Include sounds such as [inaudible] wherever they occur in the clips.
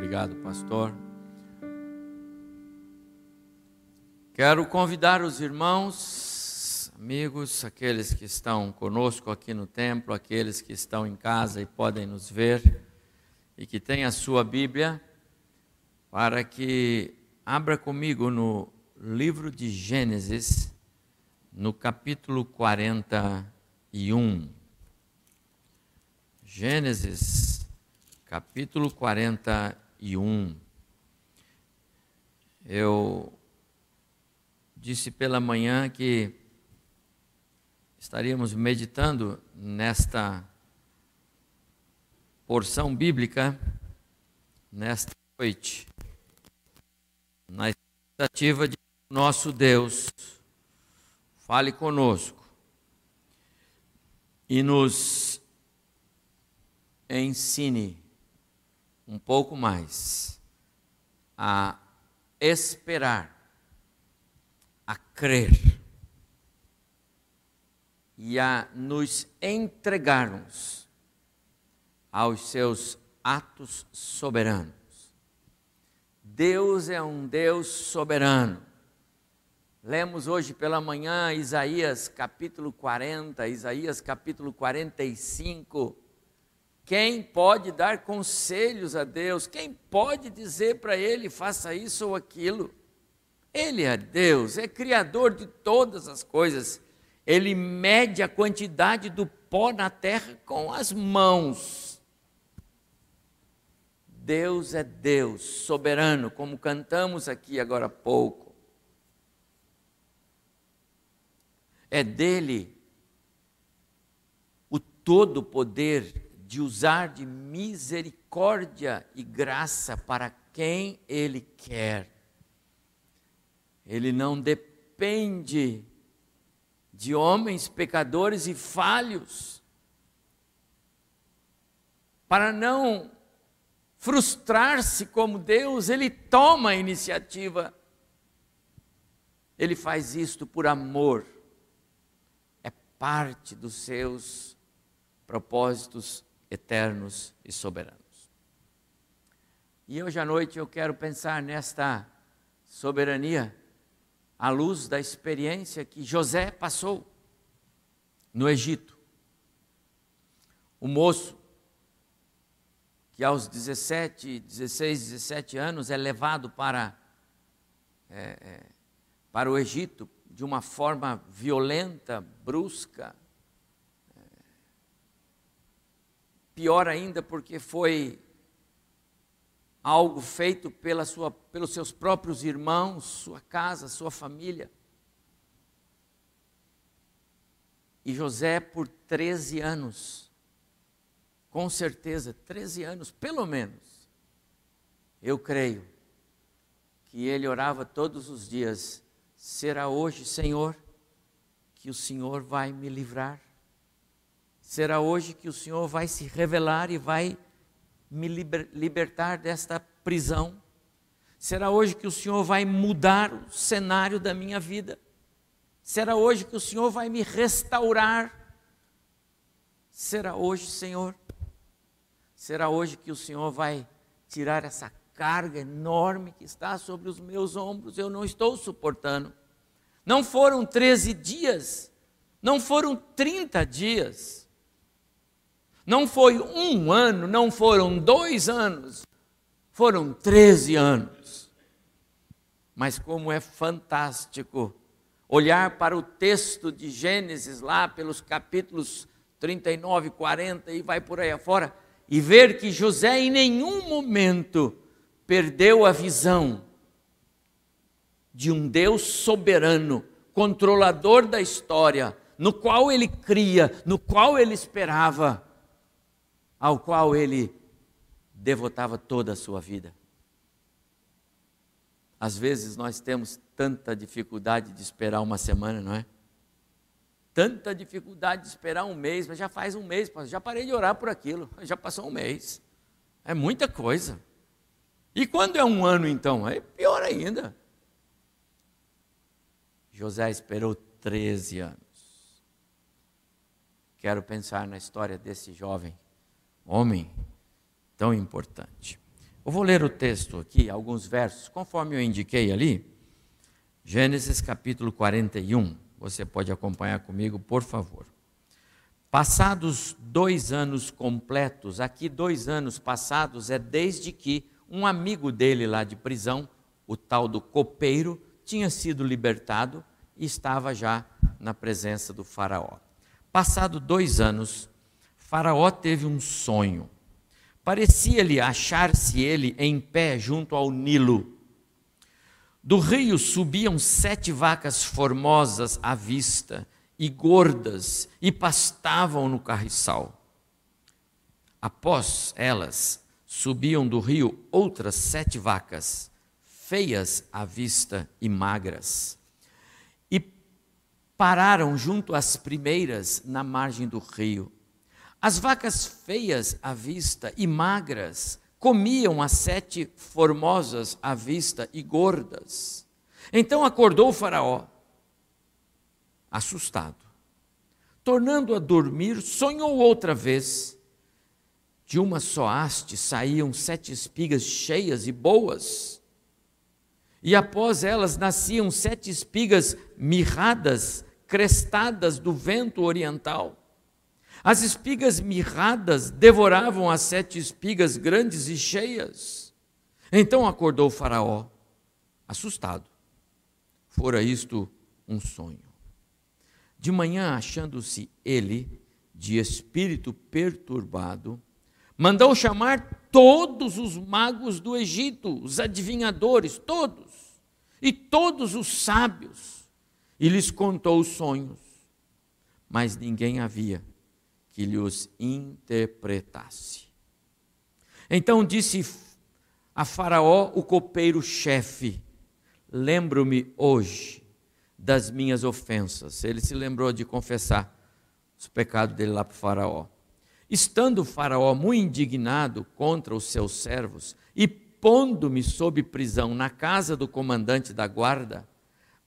obrigado, pastor. Quero convidar os irmãos, amigos, aqueles que estão conosco aqui no templo, aqueles que estão em casa e podem nos ver e que têm a sua Bíblia, para que abra comigo no livro de Gênesis, no capítulo 41. Gênesis, capítulo 41. Eu disse pela manhã que estaríamos meditando nesta porção bíblica nesta noite, na expectativa de nosso Deus fale conosco e nos ensine um pouco mais a esperar a crer e a nos entregarmos aos seus atos soberanos. Deus é um Deus soberano. Lemos hoje pela manhã Isaías capítulo 40, Isaías capítulo 45. Quem pode dar conselhos a Deus? Quem pode dizer para Ele, faça isso ou aquilo? Ele é Deus, é criador de todas as coisas. Ele mede a quantidade do pó na terra com as mãos. Deus é Deus, soberano, como cantamos aqui agora há pouco. É dele o todo poder de usar de misericórdia e graça para quem ele quer ele não depende de homens pecadores e falhos. Para não frustrar-se como Deus, ele toma a iniciativa. Ele faz isto por amor. É parte dos seus propósitos eternos e soberanos. E hoje à noite eu quero pensar nesta soberania à luz da experiência que José passou no Egito. O moço, que aos 17, 16, 17 anos é levado para, é, é, para o Egito de uma forma violenta, brusca. É, pior ainda, porque foi algo feito pela sua, pelos seus próprios irmãos, sua casa, sua família. E José, por 13 anos, com certeza, 13 anos, pelo menos, eu creio que ele orava todos os dias: será hoje, Senhor, que o Senhor vai me livrar? Será hoje que o Senhor vai se revelar e vai me liber, libertar desta prisão. Será hoje que o Senhor vai mudar o cenário da minha vida. Será hoje que o Senhor vai me restaurar. Será hoje, Senhor. Será hoje que o Senhor vai tirar essa carga enorme que está sobre os meus ombros. Eu não estou suportando. Não foram 13 dias, não foram 30 dias não foi um ano, não foram dois anos, foram 13 anos. Mas como é fantástico olhar para o texto de Gênesis, lá pelos capítulos 39, 40 e vai por aí afora, e ver que José em nenhum momento perdeu a visão de um Deus soberano, controlador da história, no qual ele cria, no qual ele esperava ao qual ele devotava toda a sua vida. Às vezes nós temos tanta dificuldade de esperar uma semana, não é? Tanta dificuldade de esperar um mês, mas já faz um mês, já parei de orar por aquilo, já passou um mês. É muita coisa. E quando é um ano então? É pior ainda. José esperou 13 anos. Quero pensar na história desse jovem homem tão importante. Eu vou ler o texto aqui, alguns versos, conforme eu indiquei ali. Gênesis capítulo 41. Você pode acompanhar comigo, por favor. Passados dois anos completos, aqui dois anos passados é desde que um amigo dele lá de prisão, o tal do copeiro, tinha sido libertado e estava já na presença do Faraó. Passado dois anos, Faraó teve um sonho. Parecia-lhe achar-se ele em pé junto ao Nilo. Do rio subiam sete vacas formosas à vista e gordas e pastavam no carriçal. Após elas, subiam do rio outras sete vacas, feias à vista e magras. E pararam junto às primeiras na margem do rio. As vacas feias à vista e magras comiam as sete formosas à vista e gordas. Então acordou o Faraó assustado. Tornando a dormir, sonhou outra vez. De uma só haste saíam sete espigas cheias e boas, e após elas nasciam sete espigas mirradas, crestadas do vento oriental. As espigas mirradas devoravam as sete espigas grandes e cheias. Então acordou o Faraó, assustado. Fora isto um sonho. De manhã, achando-se ele de espírito perturbado, mandou chamar todos os magos do Egito, os adivinhadores, todos, e todos os sábios, e lhes contou os sonhos. Mas ninguém havia que lhe os interpretasse. Então disse a Faraó, o copeiro-chefe: Lembro-me hoje das minhas ofensas. Ele se lembrou de confessar os pecados dele lá para o Faraó. Estando o Faraó muito indignado contra os seus servos e pondo-me sob prisão na casa do comandante da guarda,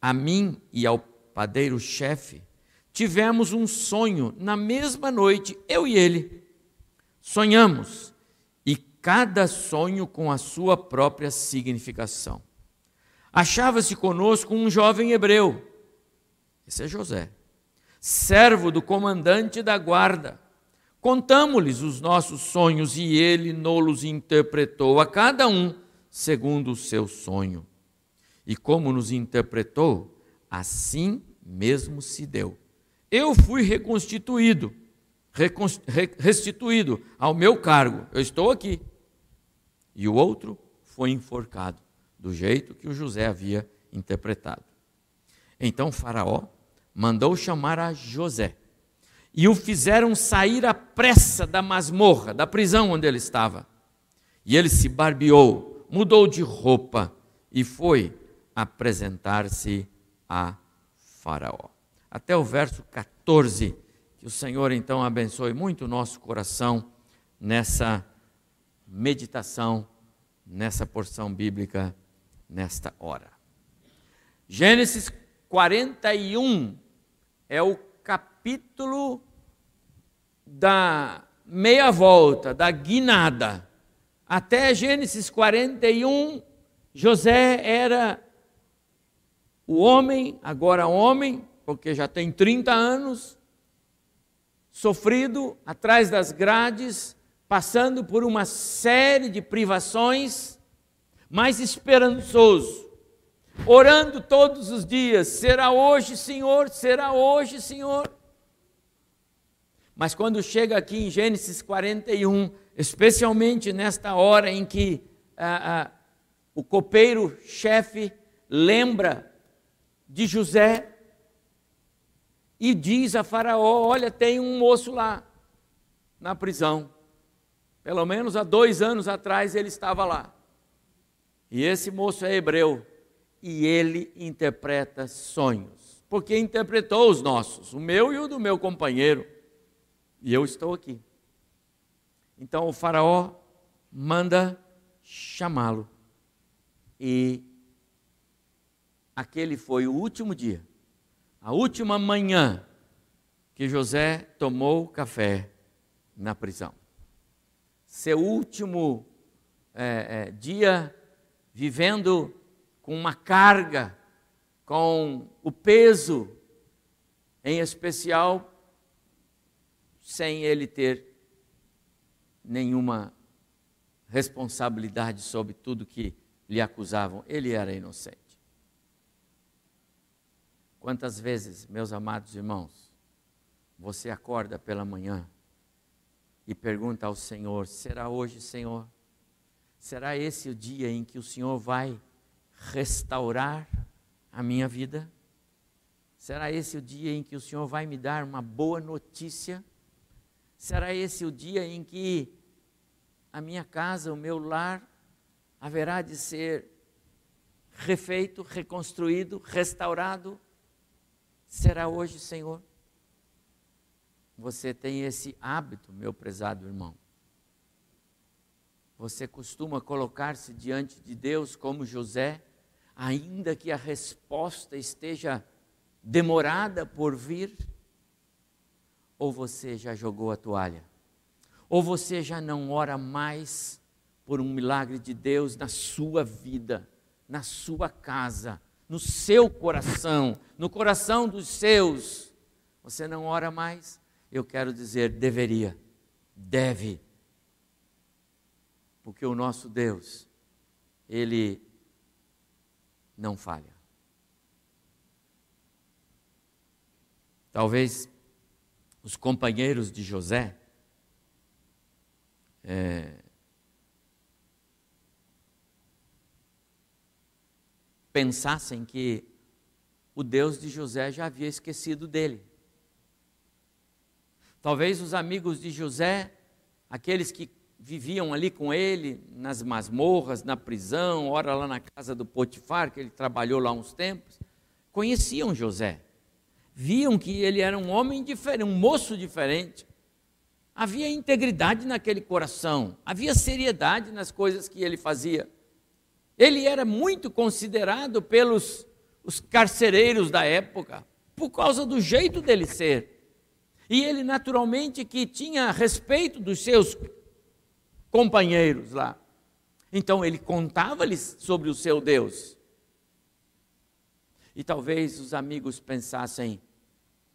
a mim e ao padeiro-chefe, tivemos um sonho na mesma noite, eu e ele. Sonhamos, e cada sonho com a sua própria significação. Achava-se conosco um jovem hebreu, esse é José, servo do comandante da guarda. Contamos-lhes os nossos sonhos e ele nos interpretou a cada um segundo o seu sonho. E como nos interpretou, assim mesmo se deu. Eu fui reconstituído, restituído ao meu cargo. Eu estou aqui. E o outro foi enforcado do jeito que o José havia interpretado. Então Faraó mandou chamar a José e o fizeram sair à pressa da masmorra, da prisão onde ele estava. E ele se barbeou, mudou de roupa e foi apresentar-se a Faraó. Até o verso 14. Que o Senhor então abençoe muito o nosso coração nessa meditação, nessa porção bíblica nesta hora. Gênesis 41 é o capítulo da meia volta, da guinada. Até Gênesis 41, José era o homem, agora homem, porque já tem 30 anos, sofrido atrás das grades, passando por uma série de privações mais esperançoso, orando todos os dias: será hoje, Senhor, será hoje, Senhor. Mas quando chega aqui em Gênesis 41, especialmente nesta hora em que ah, ah, o copeiro-chefe lembra de José e diz a Faraó: Olha, tem um moço lá na prisão. Pelo menos há dois anos atrás ele estava lá. E esse moço é hebreu e ele interpreta sonhos, porque interpretou os nossos, o meu e o do meu companheiro. E eu estou aqui. Então o Faraó manda chamá-lo. E aquele foi o último dia, a última manhã que José tomou café na prisão. Seu último é, é, dia vivendo com uma carga, com o peso, em especial sem ele ter nenhuma responsabilidade sobre tudo que lhe acusavam. Ele era inocente. Quantas vezes, meus amados irmãos, você acorda pela manhã e pergunta ao Senhor: será hoje, Senhor? Será esse o dia em que o Senhor vai restaurar a minha vida? Será esse o dia em que o Senhor vai me dar uma boa notícia? Será esse o dia em que a minha casa, o meu lar, haverá de ser refeito, reconstruído, restaurado? Será hoje, Senhor? Você tem esse hábito, meu prezado irmão. Você costuma colocar-se diante de Deus como José, ainda que a resposta esteja demorada por vir? Ou você já jogou a toalha? Ou você já não ora mais por um milagre de Deus na sua vida, na sua casa, no seu coração, no coração dos seus? Você não ora mais? Eu quero dizer, deveria, deve. Porque o nosso Deus, Ele não falha. Talvez os companheiros de José é, pensassem que o Deus de José já havia esquecido dele. Talvez os amigos de José, aqueles que viviam ali com ele, nas masmorras, na prisão, ora lá na casa do Potifar, que ele trabalhou lá uns tempos, conheciam José viam que ele era um homem diferente, um moço diferente. Havia integridade naquele coração, havia seriedade nas coisas que ele fazia. Ele era muito considerado pelos os carcereiros da época, por causa do jeito dele ser. E ele, naturalmente, que tinha respeito dos seus companheiros lá. Então, ele contava-lhes sobre o seu Deus. E talvez os amigos pensassem,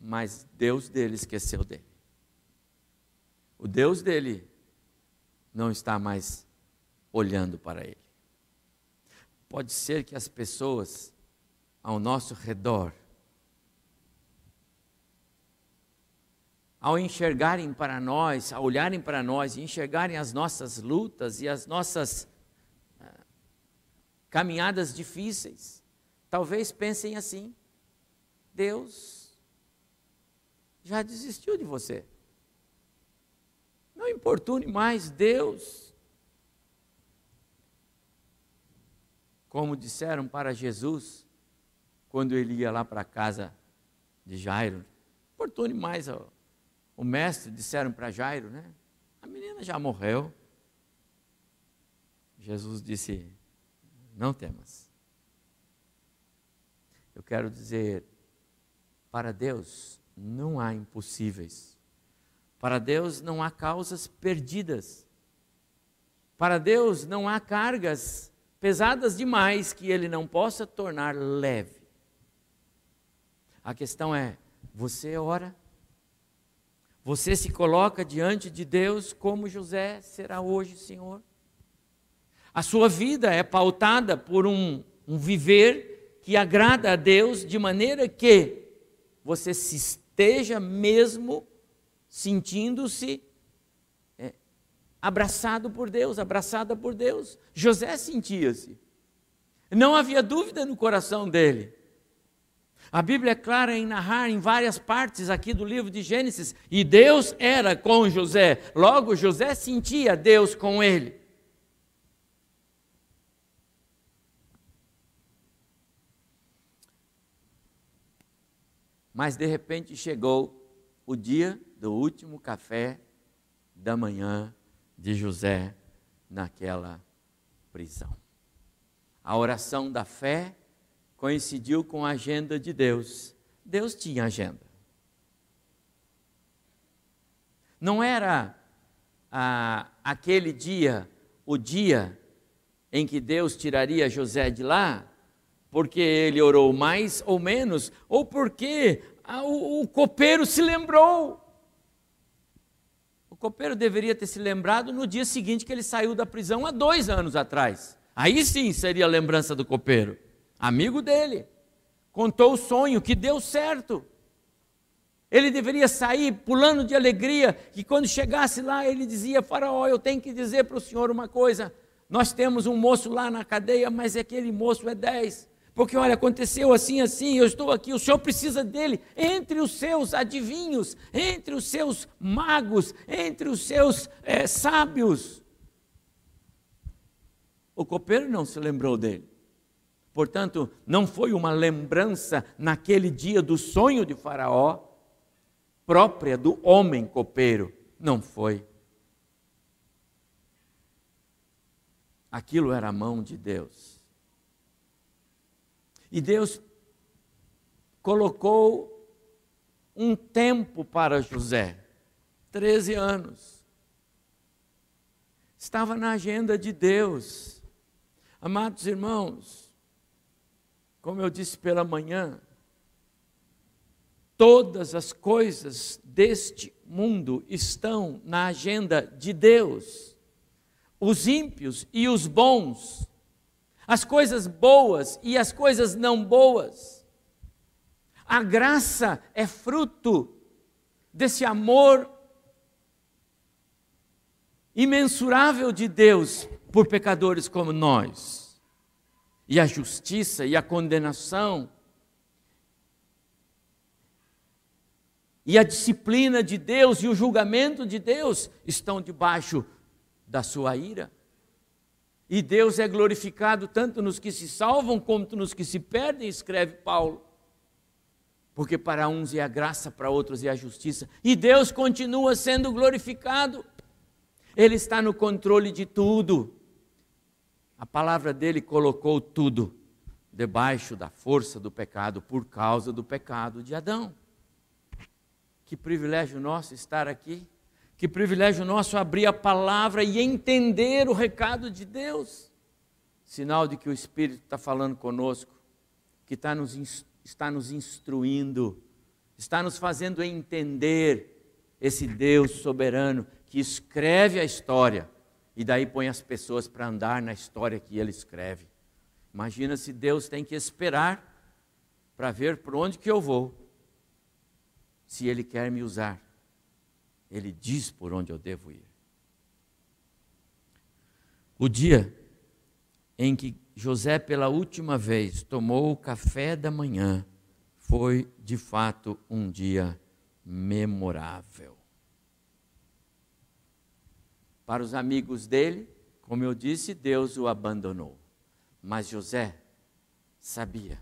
mas Deus dele esqueceu dele. O Deus dele não está mais olhando para ele. Pode ser que as pessoas ao nosso redor, ao enxergarem para nós, ao olharem para nós e enxergarem as nossas lutas e as nossas ah, caminhadas difíceis, Talvez pensem assim: Deus já desistiu de você. Não importune mais Deus. Como disseram para Jesus, quando ele ia lá para a casa de Jairo, importune mais o, o mestre, disseram para Jairo, né? A menina já morreu. Jesus disse: Não temas eu quero dizer, para Deus não há impossíveis. Para Deus não há causas perdidas. Para Deus não há cargas pesadas demais que Ele não possa tornar leve. A questão é: você ora? Você se coloca diante de Deus como José será hoje, Senhor? A sua vida é pautada por um, um viver que agrada a Deus, de maneira que você se esteja mesmo sentindo-se abraçado por Deus, abraçada por Deus. José sentia-se. Não havia dúvida no coração dele. A Bíblia é clara em narrar em várias partes aqui do livro de Gênesis, e Deus era com José. Logo, José sentia Deus com ele. Mas de repente chegou o dia do último café da manhã de José naquela prisão. A oração da fé coincidiu com a agenda de Deus. Deus tinha agenda. Não era ah, aquele dia o dia em que Deus tiraria José de lá, porque ele orou mais ou menos, ou porque o, o copeiro se lembrou. Copeiro deveria ter se lembrado no dia seguinte que ele saiu da prisão há dois anos atrás. Aí sim seria a lembrança do copeiro, amigo dele. Contou o sonho que deu certo. Ele deveria sair pulando de alegria, que quando chegasse lá ele dizia: Faraó, eu tenho que dizer para o senhor uma coisa. Nós temos um moço lá na cadeia, mas aquele moço é dez. Porque olha, aconteceu assim, assim, eu estou aqui, o senhor precisa dele entre os seus adivinhos, entre os seus magos, entre os seus é, sábios. O copeiro não se lembrou dele. Portanto, não foi uma lembrança naquele dia do sonho de Faraó, própria do homem copeiro. Não foi. Aquilo era a mão de Deus. E Deus colocou um tempo para José, 13 anos. Estava na agenda de Deus. Amados irmãos, como eu disse pela manhã, Todas as coisas deste mundo estão na agenda de Deus. Os ímpios e os bons, as coisas boas e as coisas não boas. A graça é fruto desse amor imensurável de Deus por pecadores como nós. E a justiça e a condenação e a disciplina de Deus e o julgamento de Deus estão debaixo da sua ira. E Deus é glorificado tanto nos que se salvam quanto nos que se perdem, escreve Paulo. Porque para uns é a graça, para outros é a justiça. E Deus continua sendo glorificado. Ele está no controle de tudo. A palavra dele colocou tudo debaixo da força do pecado por causa do pecado de Adão. Que privilégio nosso estar aqui. Que privilégio nosso abrir a palavra e entender o recado de Deus. Sinal de que o Espírito está falando conosco, que está nos, está nos instruindo, está nos fazendo entender esse Deus soberano que escreve a história e daí põe as pessoas para andar na história que ele escreve. Imagina se Deus tem que esperar para ver por onde que eu vou se Ele quer me usar. Ele diz por onde eu devo ir. O dia em que José, pela última vez, tomou o café da manhã, foi de fato um dia memorável. Para os amigos dele, como eu disse, Deus o abandonou. Mas José sabia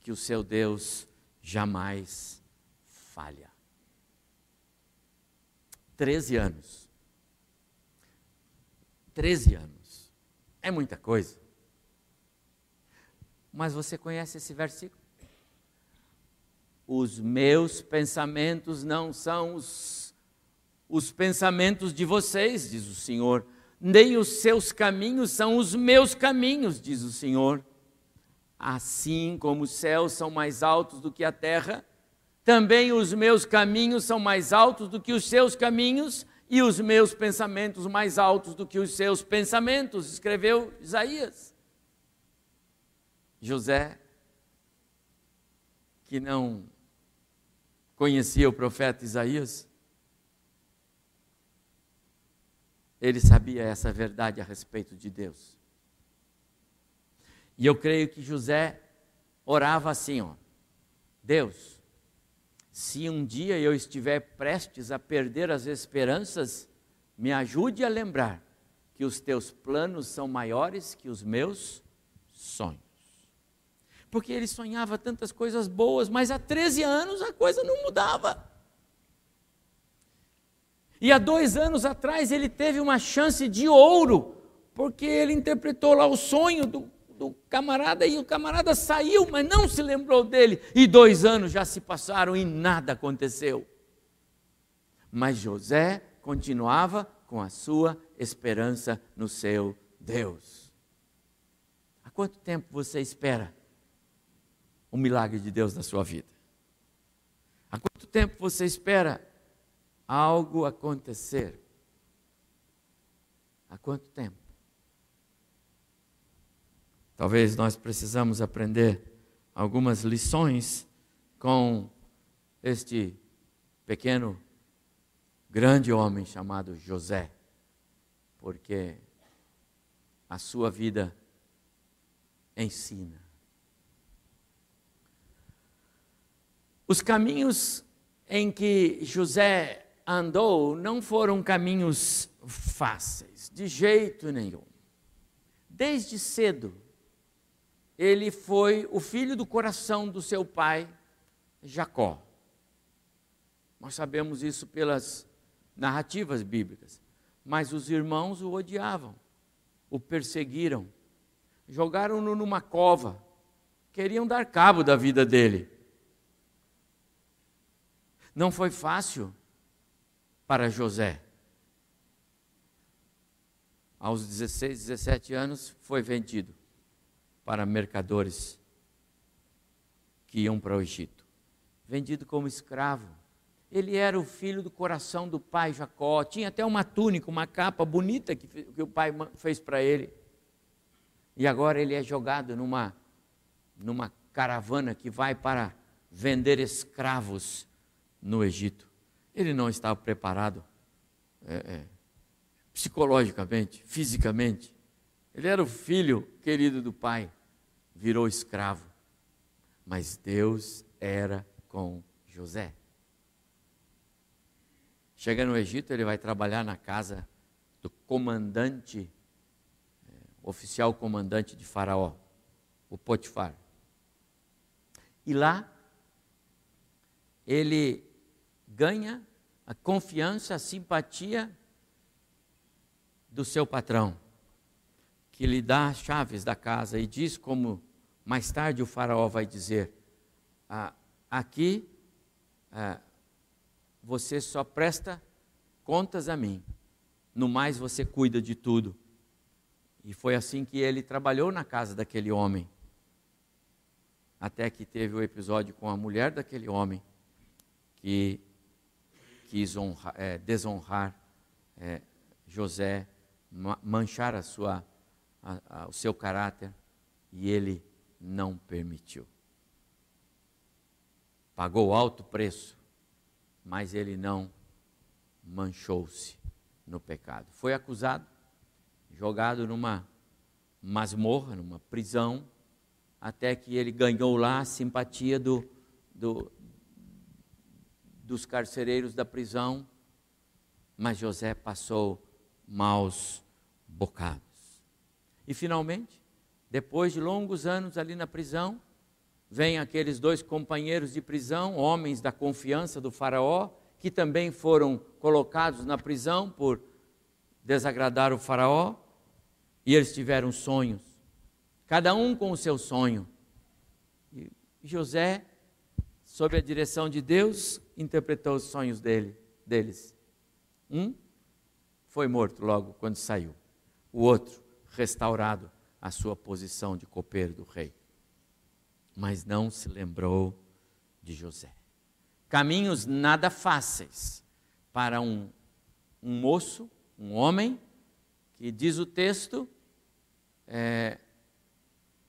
que o seu Deus jamais falha. Treze anos. Treze anos. É muita coisa. Mas você conhece esse versículo? Os meus pensamentos não são os, os pensamentos de vocês, diz o Senhor, nem os seus caminhos são os meus caminhos, diz o Senhor. Assim como os céus são mais altos do que a terra, também os meus caminhos são mais altos do que os seus caminhos, e os meus pensamentos mais altos do que os seus pensamentos, escreveu Isaías. José, que não conhecia o profeta Isaías, ele sabia essa verdade a respeito de Deus. E eu creio que José orava assim, ó: Deus, se um dia eu estiver prestes a perder as esperanças, me ajude a lembrar que os teus planos são maiores que os meus sonhos. Porque ele sonhava tantas coisas boas, mas há 13 anos a coisa não mudava. E há dois anos atrás ele teve uma chance de ouro, porque ele interpretou lá o sonho do do camarada e o camarada saiu, mas não se lembrou dele. E dois anos já se passaram e nada aconteceu. Mas José continuava com a sua esperança no seu Deus. quanto tempo você espera o milagre de Deus na sua vida? Há quanto tempo você espera algo acontecer? Há quanto tempo? Talvez nós precisamos aprender algumas lições com este pequeno, grande homem chamado José, porque a sua vida ensina. Os caminhos em que José andou não foram caminhos fáceis, de jeito nenhum. Desde cedo, ele foi o filho do coração do seu pai, Jacó. Nós sabemos isso pelas narrativas bíblicas. Mas os irmãos o odiavam, o perseguiram, jogaram-no numa cova, queriam dar cabo da vida dele. Não foi fácil para José. Aos 16, 17 anos, foi vendido para mercadores que iam para o Egito. Vendido como escravo. Ele era o filho do coração do pai Jacó. Tinha até uma túnica, uma capa bonita que, que o pai fez para ele. E agora ele é jogado numa, numa caravana que vai para vender escravos no Egito. Ele não estava preparado é, é, psicologicamente, fisicamente. Ele era o filho querido do pai, virou escravo. Mas Deus era com José. Chega no Egito, ele vai trabalhar na casa do comandante, é, oficial comandante de Faraó, o Potifar. E lá, ele ganha a confiança, a simpatia do seu patrão que lhe dá as chaves da casa e diz como mais tarde o faraó vai dizer: ah, aqui ah, você só presta contas a mim, no mais você cuida de tudo. E foi assim que ele trabalhou na casa daquele homem. Até que teve o episódio com a mulher daquele homem, que quis é, desonrar é, José, manchar a sua a, a, o seu caráter e ele não permitiu. Pagou alto preço, mas ele não manchou-se no pecado. Foi acusado, jogado numa masmorra, numa prisão, até que ele ganhou lá a simpatia do, do, dos carcereiros da prisão, mas José passou maus bocados. E finalmente, depois de longos anos ali na prisão, vêm aqueles dois companheiros de prisão, homens da confiança do Faraó, que também foram colocados na prisão por desagradar o Faraó, e eles tiveram sonhos, cada um com o seu sonho. E José, sob a direção de Deus, interpretou os sonhos dele, deles. Um foi morto logo quando saiu, o outro restaurado a sua posição de copeiro do rei. Mas não se lembrou de José. Caminhos nada fáceis para um, um moço, um homem, que diz o texto, é,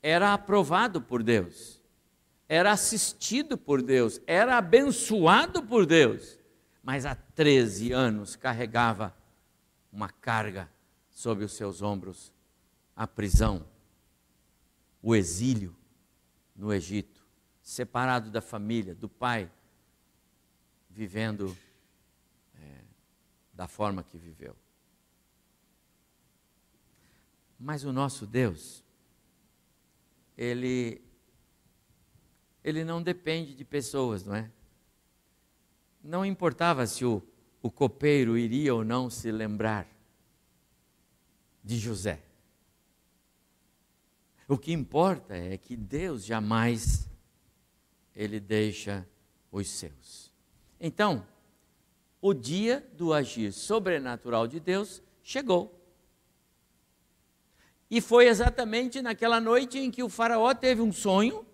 era aprovado por Deus, era assistido por Deus, era abençoado por Deus, mas há 13 anos carregava uma carga sobre os seus ombros a prisão, o exílio no Egito, separado da família, do pai, vivendo é, da forma que viveu. Mas o nosso Deus, ele, ele não depende de pessoas, não é? Não importava se o, o copeiro iria ou não se lembrar de José. O que importa é que Deus jamais ele deixa os seus. Então, o dia do agir sobrenatural de Deus chegou. E foi exatamente naquela noite em que o Faraó teve um sonho,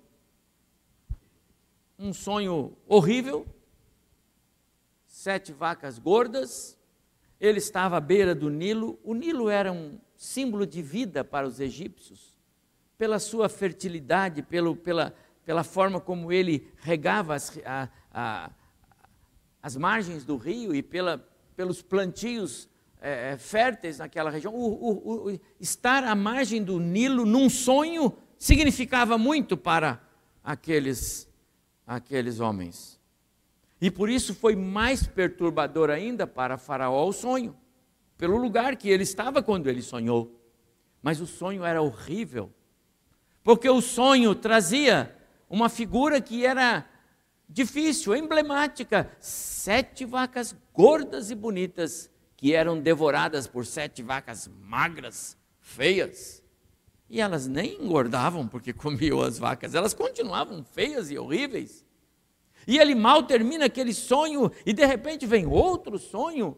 um sonho horrível, sete vacas gordas, ele estava à beira do Nilo, o Nilo era um símbolo de vida para os egípcios, pela sua fertilidade, pelo, pela, pela forma como ele regava as, a, a, as margens do rio e pela, pelos plantios é, férteis naquela região. O, o, o, estar à margem do Nilo num sonho significava muito para aqueles, aqueles homens. E por isso foi mais perturbador ainda para Faraó o sonho, pelo lugar que ele estava quando ele sonhou. Mas o sonho era horrível, porque o sonho trazia uma figura que era difícil, emblemática: sete vacas gordas e bonitas que eram devoradas por sete vacas magras, feias. E elas nem engordavam porque [laughs] comiam as vacas, elas continuavam feias e horríveis. E ele mal termina aquele sonho e de repente vem outro sonho,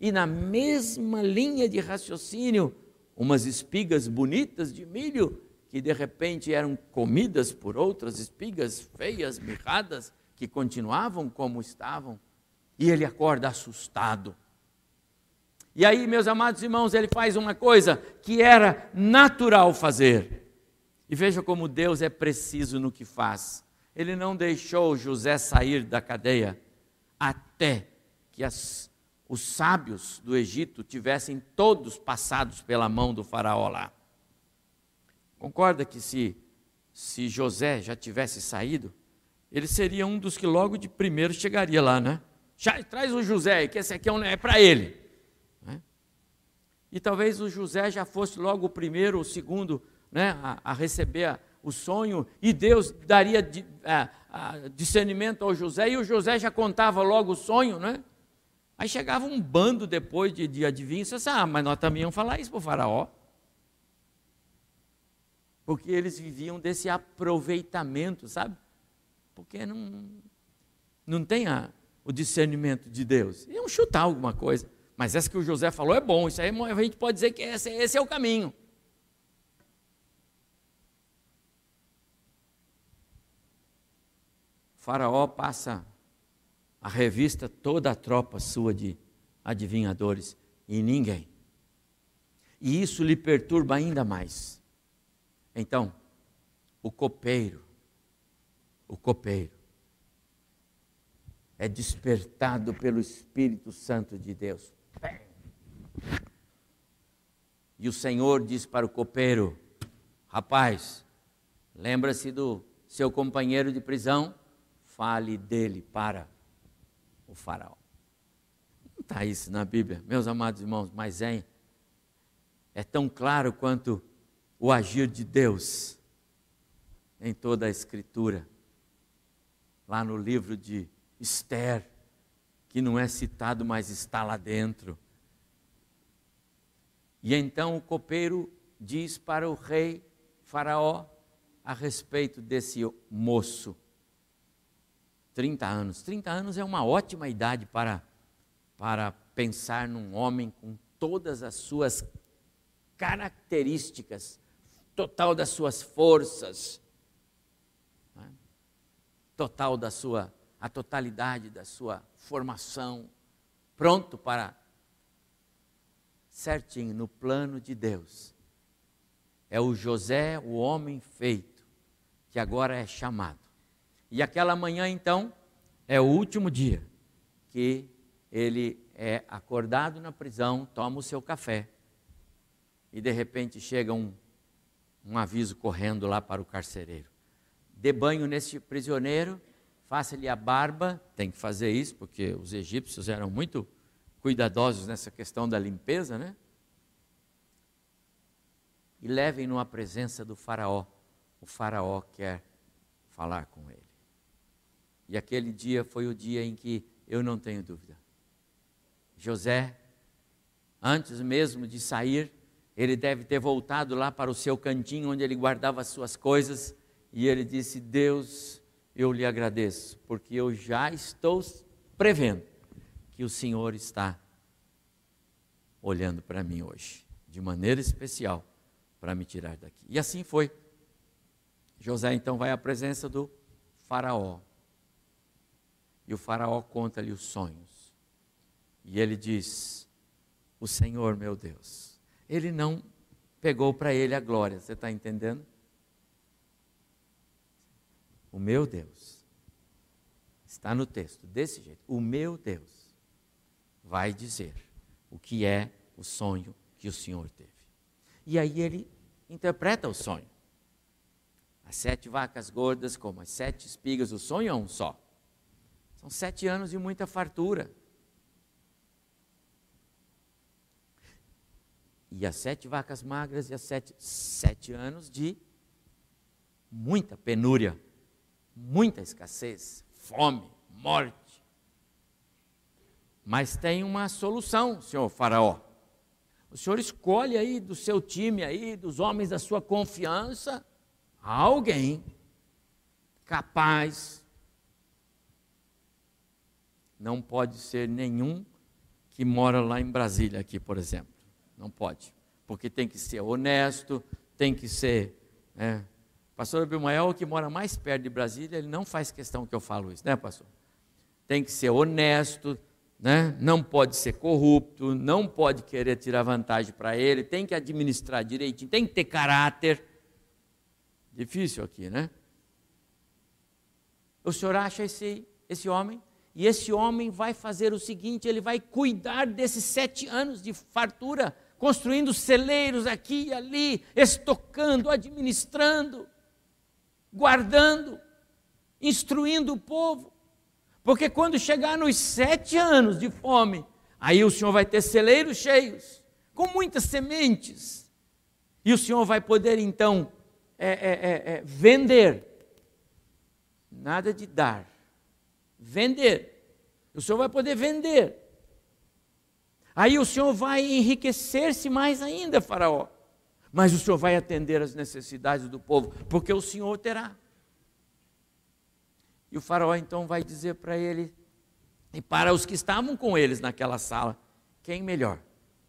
e na mesma linha de raciocínio, umas espigas bonitas de milho que de repente eram comidas por outras espigas feias, mirradas, que continuavam como estavam, e ele acorda assustado. E aí, meus amados irmãos, ele faz uma coisa que era natural fazer. E veja como Deus é preciso no que faz. Ele não deixou José sair da cadeia até que as, os sábios do Egito tivessem todos passados pela mão do faraó lá. Concorda que se, se José já tivesse saído, ele seria um dos que logo de primeiro chegaria lá, né? Já, traz o José, que esse aqui é, é para ele. Né? E talvez o José já fosse logo o primeiro, o segundo, né, a, a receber a, o sonho, e Deus daria a, discernimento ao José, e o José já contava logo o sonho, né? Aí chegava um bando depois de, de adivinhos, e disse, ah, mas nós também íamos falar isso para o faraó porque eles viviam desse aproveitamento, sabe? Porque não, não tem a, o discernimento de Deus. Iam chutar alguma coisa. Mas essa que o José falou é bom, isso aí a gente pode dizer que esse, esse é o caminho. O faraó passa a revista toda a tropa sua de adivinhadores e ninguém. E isso lhe perturba ainda mais. Então, o copeiro, o copeiro, é despertado pelo Espírito Santo de Deus. E o Senhor diz para o copeiro: Rapaz, lembra-se do seu companheiro de prisão, fale dele para o Faraó. Não está isso na Bíblia, meus amados irmãos, mas é, é tão claro quanto o agir de Deus em toda a Escritura. Lá no livro de Esther, que não é citado, mas está lá dentro. E então o copeiro diz para o rei Faraó a respeito desse moço. 30 anos. 30 anos é uma ótima idade para, para pensar num homem com todas as suas características total das suas forças, né? total da sua, a totalidade da sua formação, pronto para certinho no plano de Deus. É o José, o homem feito, que agora é chamado. E aquela manhã, então, é o último dia que ele é acordado na prisão, toma o seu café e de repente chega um um aviso correndo lá para o carcereiro. Dê banho nesse prisioneiro, faça-lhe a barba, tem que fazer isso, porque os egípcios eram muito cuidadosos nessa questão da limpeza, né? E levem-no à presença do Faraó. O Faraó quer falar com ele. E aquele dia foi o dia em que, eu não tenho dúvida, José, antes mesmo de sair, ele deve ter voltado lá para o seu cantinho onde ele guardava as suas coisas e ele disse: Deus, eu lhe agradeço, porque eu já estou prevendo que o Senhor está olhando para mim hoje, de maneira especial, para me tirar daqui. E assim foi. José então vai à presença do Faraó. E o Faraó conta-lhe os sonhos. E ele diz: O Senhor meu Deus. Ele não pegou para ele a glória, você está entendendo? O meu Deus. Está no texto, desse jeito. O meu Deus vai dizer o que é o sonho que o Senhor teve. E aí ele interpreta o sonho. As sete vacas gordas, como as sete espigas, o sonho é um só. São sete anos de muita fartura. E as sete vacas magras e as sete, sete anos de muita penúria, muita escassez, fome, morte. Mas tem uma solução, senhor Faraó. O senhor escolhe aí do seu time aí, dos homens da sua confiança, alguém capaz. Não pode ser nenhum que mora lá em Brasília, aqui, por exemplo. Não pode. Porque tem que ser honesto, tem que ser. Né? Pastor Abimael, que mora mais perto de Brasília, ele não faz questão que eu falo isso, né, pastor? Tem que ser honesto, né? não pode ser corrupto, não pode querer tirar vantagem para ele, tem que administrar direitinho, tem que ter caráter. Difícil aqui, né? O senhor acha esse, esse homem? E esse homem vai fazer o seguinte: ele vai cuidar desses sete anos de fartura, construindo celeiros aqui e ali, estocando, administrando, guardando, instruindo o povo. Porque quando chegar nos sete anos de fome, aí o Senhor vai ter celeiros cheios, com muitas sementes. E o Senhor vai poder então é, é, é, é, vender. Nada de dar. Vender. O Senhor vai poder vender. Aí o Senhor vai enriquecer-se mais ainda, Faraó. Mas o Senhor vai atender as necessidades do povo, porque o Senhor terá. E o faraó então vai dizer para ele, e para os que estavam com eles naquela sala: quem melhor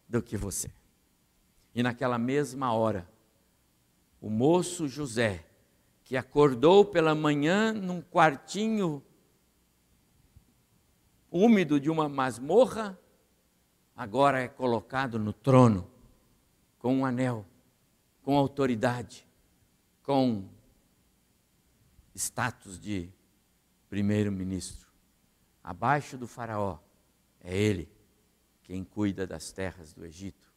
do que você? E naquela mesma hora, o moço José, que acordou pela manhã num quartinho úmido de uma masmorra, agora é colocado no trono com um anel, com autoridade, com status de primeiro-ministro. Abaixo do Faraó, é ele quem cuida das terras do Egito.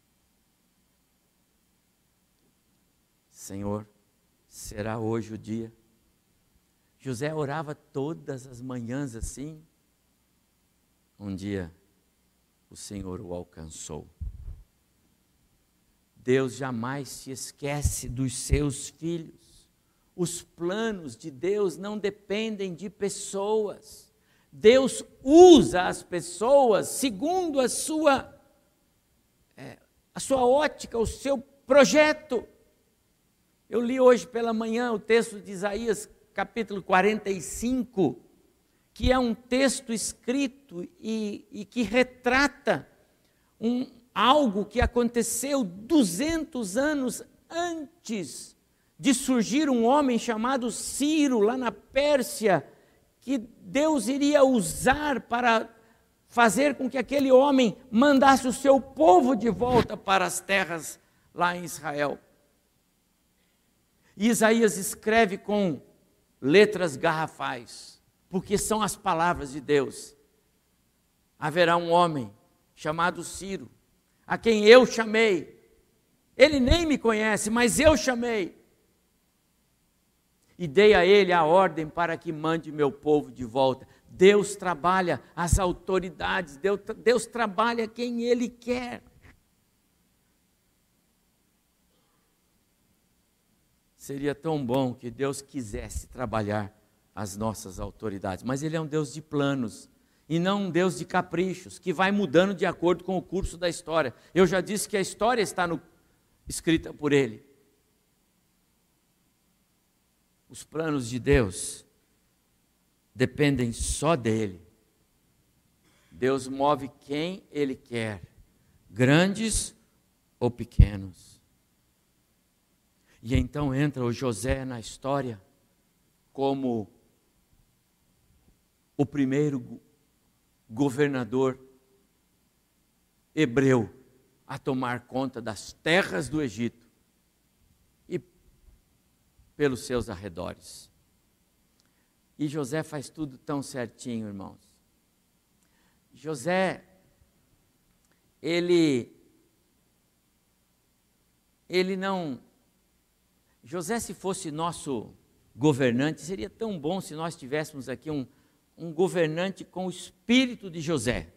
Senhor, será hoje o dia? José orava todas as manhãs assim. Um dia, o Senhor o alcançou. Deus jamais se esquece dos seus filhos. Os planos de Deus não dependem de pessoas. Deus usa as pessoas segundo a sua, é, a sua ótica, o seu projeto. Eu li hoje pela manhã o texto de Isaías, capítulo 45, que é um texto escrito e, e que retrata um, algo que aconteceu 200 anos antes de surgir um homem chamado Ciro, lá na Pérsia, que Deus iria usar para fazer com que aquele homem mandasse o seu povo de volta para as terras lá em Israel. E Isaías escreve com letras garrafais, porque são as palavras de Deus. Haverá um homem chamado Ciro, a quem eu chamei. Ele nem me conhece, mas eu chamei e dei a ele a ordem para que mande meu povo de volta. Deus trabalha as autoridades, Deus, Deus trabalha quem Ele quer. Seria tão bom que Deus quisesse trabalhar as nossas autoridades, mas Ele é um Deus de planos e não um Deus de caprichos, que vai mudando de acordo com o curso da história. Eu já disse que a história está no, escrita por Ele. Os planos de Deus dependem só dele. Deus move quem ele quer, grandes ou pequenos. E então entra o José na história como o primeiro governador hebreu a tomar conta das terras do Egito e pelos seus arredores. E José faz tudo tão certinho, irmãos. José, ele, ele não. José, se fosse nosso governante, seria tão bom se nós tivéssemos aqui um, um governante com o espírito de José.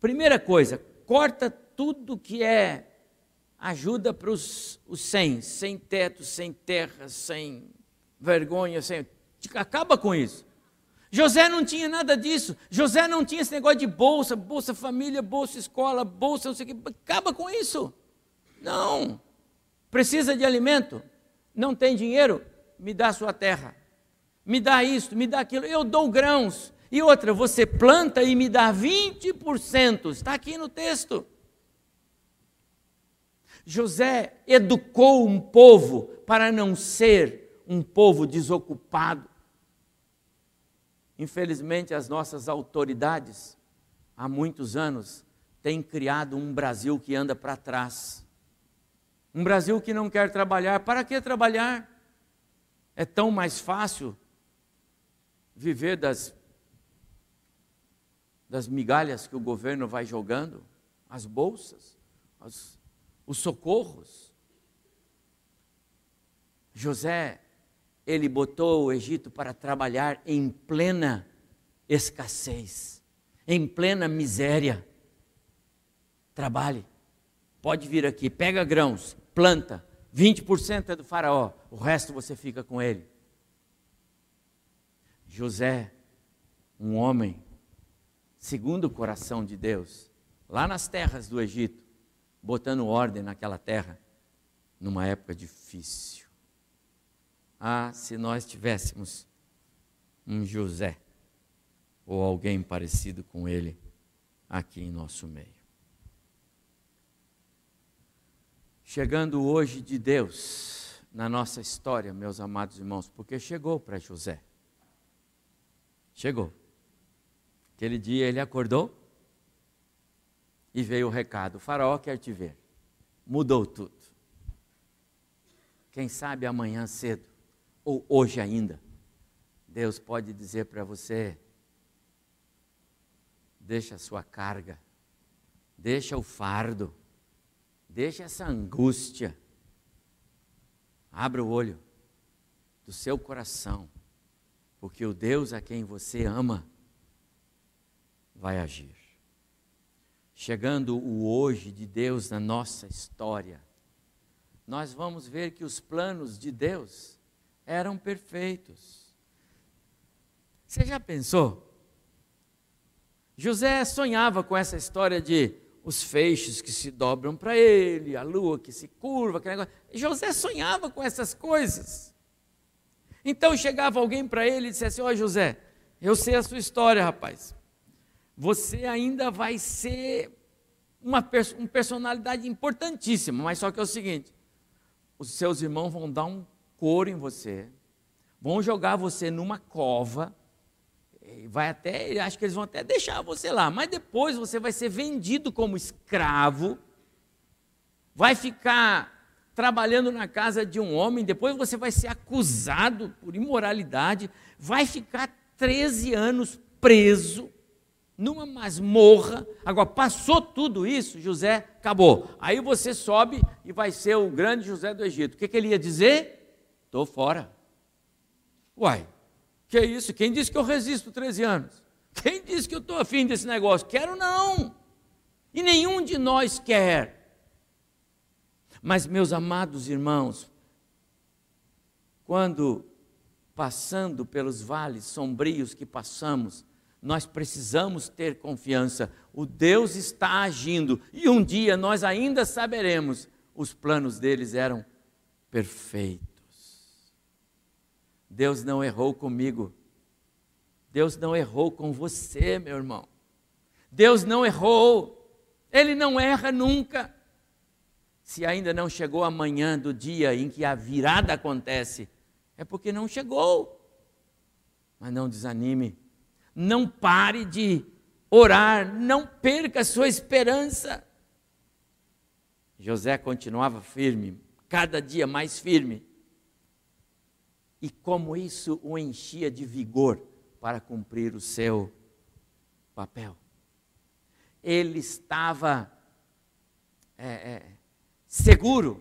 Primeira coisa, corta tudo que é ajuda para os, os sem, sem teto, sem terra, sem vergonha, sem acaba com isso. José não tinha nada disso. José não tinha esse negócio de bolsa, bolsa família, bolsa escola, bolsa não sei o que. Acaba com isso. Não. Precisa de alimento? Não tem dinheiro? Me dá sua terra. Me dá isso, me dá aquilo. Eu dou grãos. E outra, você planta e me dá 20%. Está aqui no texto. José educou um povo para não ser um povo desocupado, Infelizmente, as nossas autoridades, há muitos anos, têm criado um Brasil que anda para trás. Um Brasil que não quer trabalhar. Para que trabalhar? É tão mais fácil viver das, das migalhas que o governo vai jogando, as bolsas, as, os socorros. José ele botou o Egito para trabalhar em plena escassez, em plena miséria. Trabalhe, pode vir aqui, pega grãos, planta, 20% é do faraó, o resto você fica com ele. José, um homem segundo o coração de Deus, lá nas terras do Egito, botando ordem naquela terra, numa época difícil. Ah, se nós tivéssemos um José ou alguém parecido com ele aqui em nosso meio. Chegando hoje de Deus na nossa história, meus amados irmãos, porque chegou para José. Chegou. Aquele dia ele acordou e veio o recado: o Faraó quer te ver. Mudou tudo. Quem sabe amanhã cedo ou hoje ainda, Deus pode dizer para você: deixa a sua carga, deixa o fardo, deixa essa angústia, abra o olho do seu coração, porque o Deus a quem você ama vai agir. Chegando o hoje de Deus na nossa história, nós vamos ver que os planos de Deus eram perfeitos. Você já pensou? José sonhava com essa história de os feixes que se dobram para ele, a lua que se curva, aquele negócio. José sonhava com essas coisas. Então chegava alguém para ele e disse assim: Ó oh, José, eu sei a sua história, rapaz. Você ainda vai ser uma, uma personalidade importantíssima, mas só que é o seguinte: os seus irmãos vão dar um couro em você, vão jogar você numa cova, vai até, acho que eles vão até deixar você lá, mas depois você vai ser vendido como escravo, vai ficar trabalhando na casa de um homem, depois você vai ser acusado por imoralidade, vai ficar 13 anos preso numa masmorra. Agora, passou tudo isso, José acabou. Aí você sobe e vai ser o grande José do Egito. O que, que ele ia dizer? Estou fora. Uai, que é isso? Quem disse que eu resisto 13 anos? Quem disse que eu estou afim desse negócio? Quero não. E nenhum de nós quer. Mas, meus amados irmãos, quando passando pelos vales sombrios que passamos, nós precisamos ter confiança. O Deus está agindo e um dia nós ainda saberemos os planos deles eram perfeitos. Deus não errou comigo. Deus não errou com você, meu irmão. Deus não errou. Ele não erra nunca. Se ainda não chegou amanhã do dia em que a virada acontece, é porque não chegou. Mas não desanime, não pare de orar, não perca a sua esperança. José continuava firme, cada dia mais firme. E como isso o enchia de vigor para cumprir o seu papel. Ele estava é, é, seguro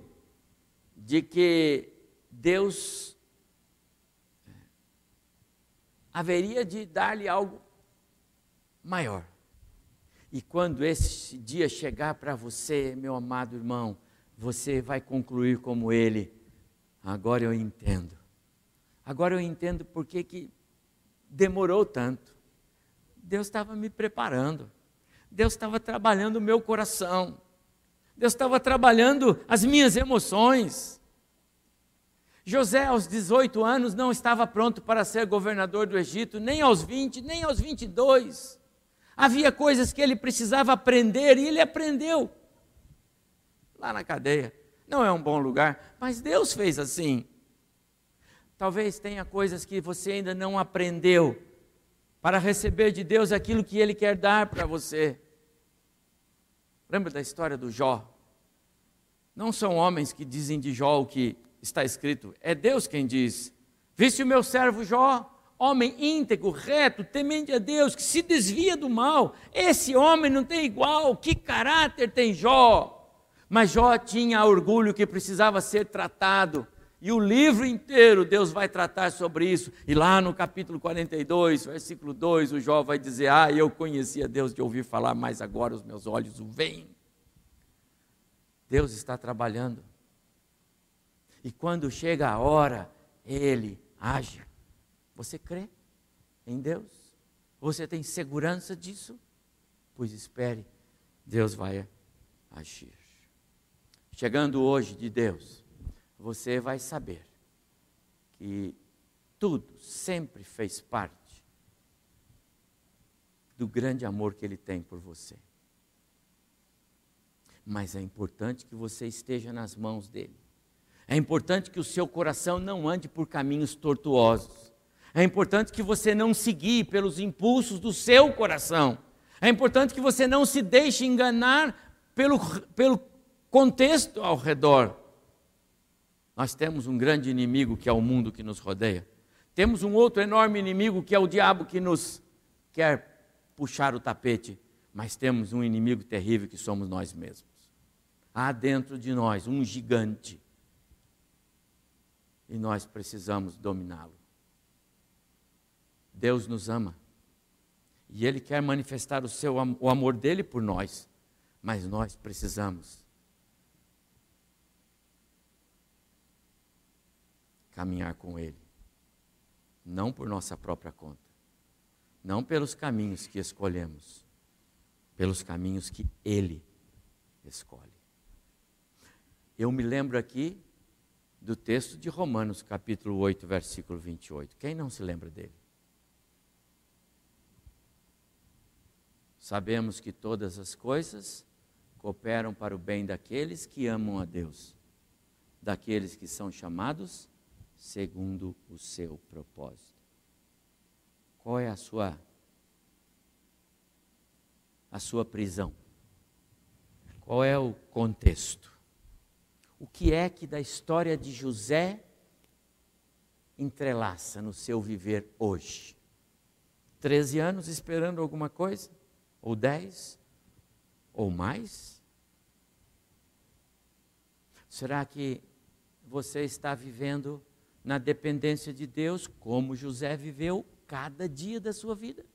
de que Deus haveria de dar-lhe algo maior. E quando esse dia chegar para você, meu amado irmão, você vai concluir como ele. Agora eu entendo. Agora eu entendo por que, que demorou tanto. Deus estava me preparando. Deus estava trabalhando o meu coração. Deus estava trabalhando as minhas emoções. José, aos 18 anos, não estava pronto para ser governador do Egito, nem aos 20, nem aos 22. Havia coisas que ele precisava aprender e ele aprendeu. Lá na cadeia. Não é um bom lugar, mas Deus fez assim. Talvez tenha coisas que você ainda não aprendeu para receber de Deus aquilo que Ele quer dar para você. Lembra da história do Jó? Não são homens que dizem de Jó o que está escrito, é Deus quem diz. Viste o meu servo Jó, homem íntegro, reto, temente a Deus, que se desvia do mal. Esse homem não tem igual, que caráter tem Jó? Mas Jó tinha orgulho que precisava ser tratado. E o livro inteiro Deus vai tratar sobre isso. E lá no capítulo 42, versículo 2, o Jó vai dizer: Ah, eu conhecia Deus de ouvir falar, mas agora os meus olhos o veem. Deus está trabalhando. E quando chega a hora, Ele age. Você crê em Deus? Você tem segurança disso? Pois espere, Deus vai agir. Chegando hoje de Deus você vai saber que tudo sempre fez parte do grande amor que Ele tem por você. Mas é importante que você esteja nas mãos dele. É importante que o seu coração não ande por caminhos tortuosos. É importante que você não se guie pelos impulsos do seu coração. É importante que você não se deixe enganar pelo, pelo contexto ao redor. Nós temos um grande inimigo que é o mundo que nos rodeia. Temos um outro enorme inimigo que é o diabo que nos quer puxar o tapete. Mas temos um inimigo terrível que somos nós mesmos. Há dentro de nós um gigante. E nós precisamos dominá-lo. Deus nos ama. E Ele quer manifestar o, seu, o amor dele por nós. Mas nós precisamos caminhar com Ele. Não por nossa própria conta. Não pelos caminhos que escolhemos. Pelos caminhos que Ele escolhe. Eu me lembro aqui do texto de Romanos, capítulo 8, versículo 28. Quem não se lembra dele? Sabemos que todas as coisas cooperam para o bem daqueles que amam a Deus, daqueles que são chamados segundo o seu propósito. Qual é a sua a sua prisão? Qual é o contexto? O que é que da história de José entrelaça no seu viver hoje? Treze anos esperando alguma coisa? Ou dez? Ou mais? Será que você está vivendo na dependência de Deus, como José viveu cada dia da sua vida?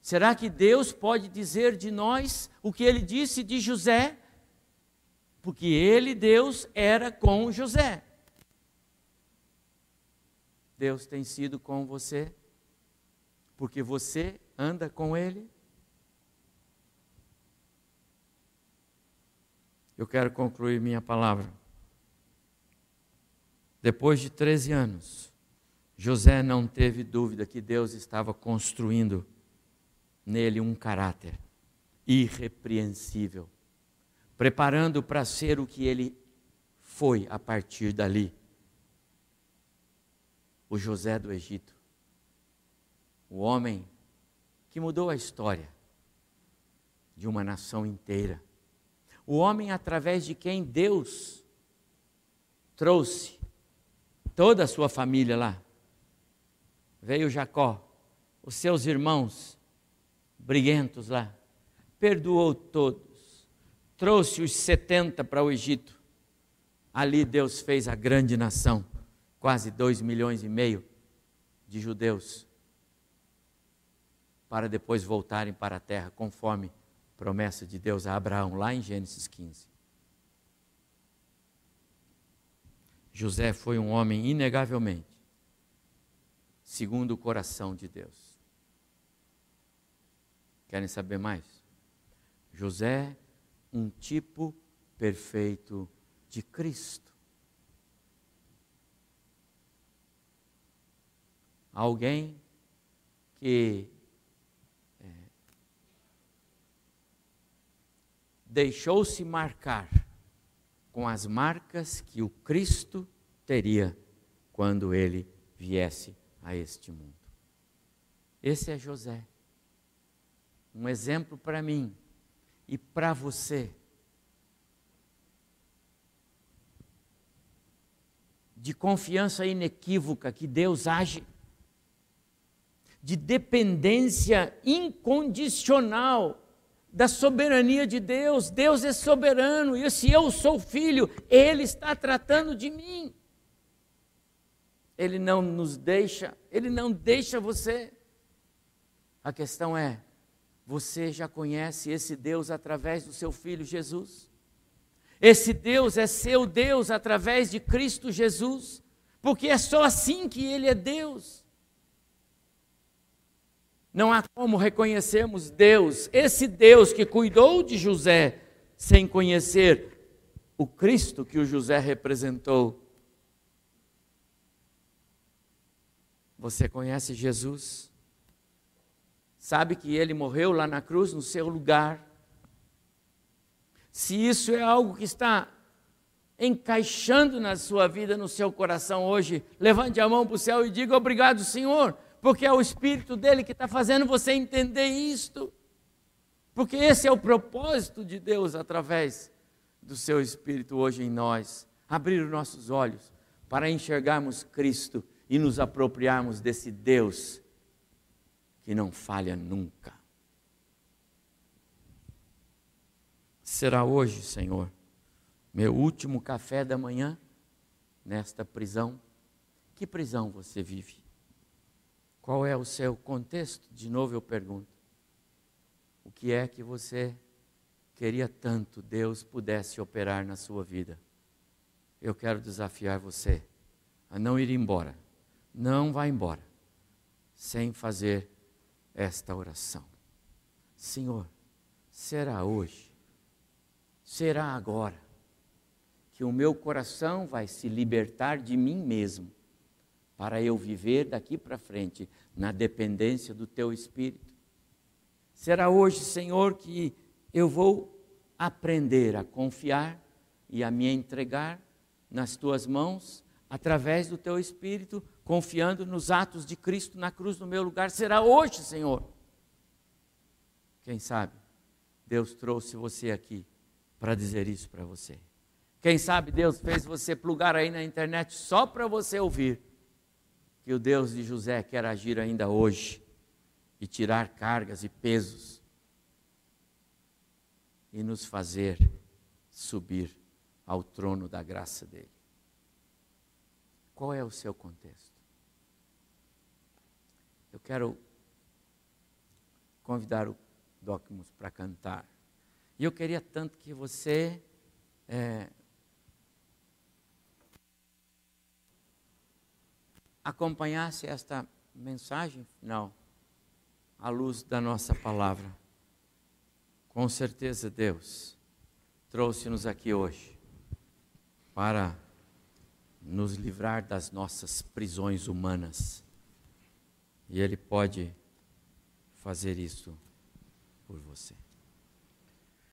Será que Deus pode dizer de nós o que ele disse de José? Porque ele, Deus, era com José. Deus tem sido com você, porque você anda com ele. Eu quero concluir minha palavra depois de 13 anos, José não teve dúvida que Deus estava construindo nele um caráter irrepreensível, preparando para ser o que ele foi a partir dali. O José do Egito, o homem que mudou a história de uma nação inteira. O homem através de quem Deus trouxe toda a sua família lá. Veio Jacó, os seus irmãos briguentos lá, perdoou todos, trouxe os 70 para o Egito. Ali Deus fez a grande nação, quase dois milhões e meio de judeus, para depois voltarem para a terra, conforme promessa de Deus a Abraão, lá em Gênesis 15. José foi um homem, inegavelmente, segundo o coração de Deus. Querem saber mais? José, um tipo perfeito de Cristo. Alguém que é, deixou-se marcar com as marcas que o Cristo teria quando ele viesse a este mundo. Esse é José. Um exemplo para mim e para você. De confiança inequívoca que Deus age, de dependência incondicional da soberania de Deus. Deus é soberano e se eu sou filho, Ele está tratando de mim. Ele não nos deixa, Ele não deixa você. A questão é: você já conhece esse Deus através do seu filho Jesus? Esse Deus é seu Deus através de Cristo Jesus, porque é só assim que Ele é Deus. Não há como reconhecermos Deus, esse Deus que cuidou de José, sem conhecer o Cristo que o José representou. Você conhece Jesus? Sabe que ele morreu lá na cruz no seu lugar? Se isso é algo que está encaixando na sua vida, no seu coração hoje, levante a mão para o céu e diga: Obrigado, Senhor, porque é o Espírito dele que está fazendo você entender isto. Porque esse é o propósito de Deus através do seu Espírito hoje em nós abrir os nossos olhos para enxergarmos Cristo e nos apropriarmos desse Deus que não falha nunca. Será hoje, Senhor, meu último café da manhã nesta prisão. Que prisão você vive? Qual é o seu contexto? De novo eu pergunto. O que é que você queria tanto Deus pudesse operar na sua vida? Eu quero desafiar você a não ir embora. Não vá embora sem fazer esta oração. Senhor, será hoje, será agora, que o meu coração vai se libertar de mim mesmo para eu viver daqui para frente na dependência do teu espírito. Será hoje, Senhor, que eu vou aprender a confiar e a me entregar nas tuas mãos através do teu espírito, confiando nos atos de Cristo na cruz no meu lugar. Será hoje, Senhor. Quem sabe Deus trouxe você aqui para dizer isso para você. Quem sabe Deus fez você plugar aí na internet só para você ouvir que o Deus de José quer agir ainda hoje e tirar cargas e pesos e nos fazer subir ao trono da graça dele. Qual é o seu contexto? Eu quero convidar o Docmus para cantar. E eu queria tanto que você é, acompanhasse esta mensagem final à luz da nossa palavra. Com certeza, Deus trouxe-nos aqui hoje para nos livrar das nossas prisões humanas. E Ele pode fazer isso por você.